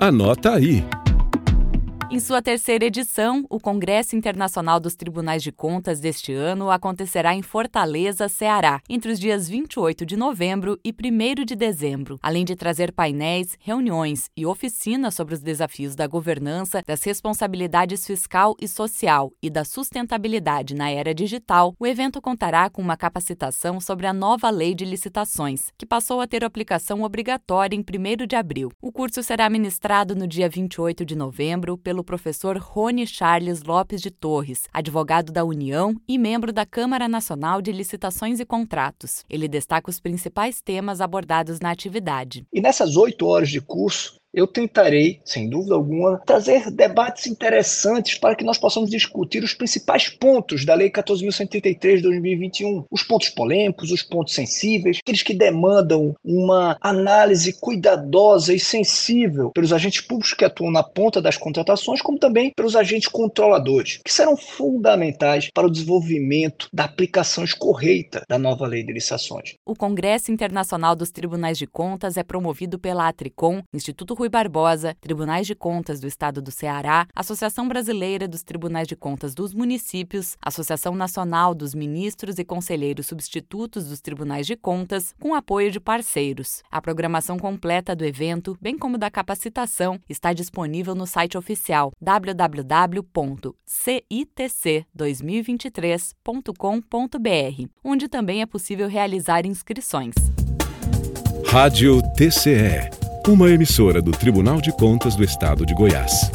Anota aí. Em sua terceira edição, o Congresso Internacional dos Tribunais de Contas deste ano acontecerá em Fortaleza, Ceará, entre os dias 28 de novembro e 1 de dezembro, além de trazer painéis, reuniões e oficinas sobre os desafios da governança, das responsabilidades fiscal e social e da sustentabilidade na era digital. O evento contará com uma capacitação sobre a nova Lei de Licitações, que passou a ter aplicação obrigatória em 1 de abril. O curso será ministrado no dia 28 de novembro pelo pelo professor Rony Charles Lopes de Torres, advogado da União e membro da Câmara Nacional de Licitações e Contratos. Ele destaca os principais temas abordados na atividade. E nessas oito horas de curso, eu tentarei, sem dúvida alguma, trazer debates interessantes para que nós possamos discutir os principais pontos da Lei 14.133 de 2021. Os pontos polêmicos, os pontos sensíveis, aqueles que demandam uma análise cuidadosa e sensível pelos agentes públicos que atuam na ponta das contratações, como também pelos agentes controladores, que serão fundamentais para o desenvolvimento da aplicação escorreita da nova Lei de Licitações. O Congresso Internacional dos Tribunais de Contas é promovido pela Atricom, Instituto Rui Barbosa, Tribunais de Contas do Estado do Ceará, Associação Brasileira dos Tribunais de Contas dos Municípios, Associação Nacional dos Ministros e Conselheiros Substitutos dos Tribunais de Contas, com apoio de parceiros. A programação completa do evento, bem como da capacitação, está disponível no site oficial www.citc2023.com.br, onde também é possível realizar inscrições. Rádio TCE uma emissora do Tribunal de Contas do Estado de Goiás.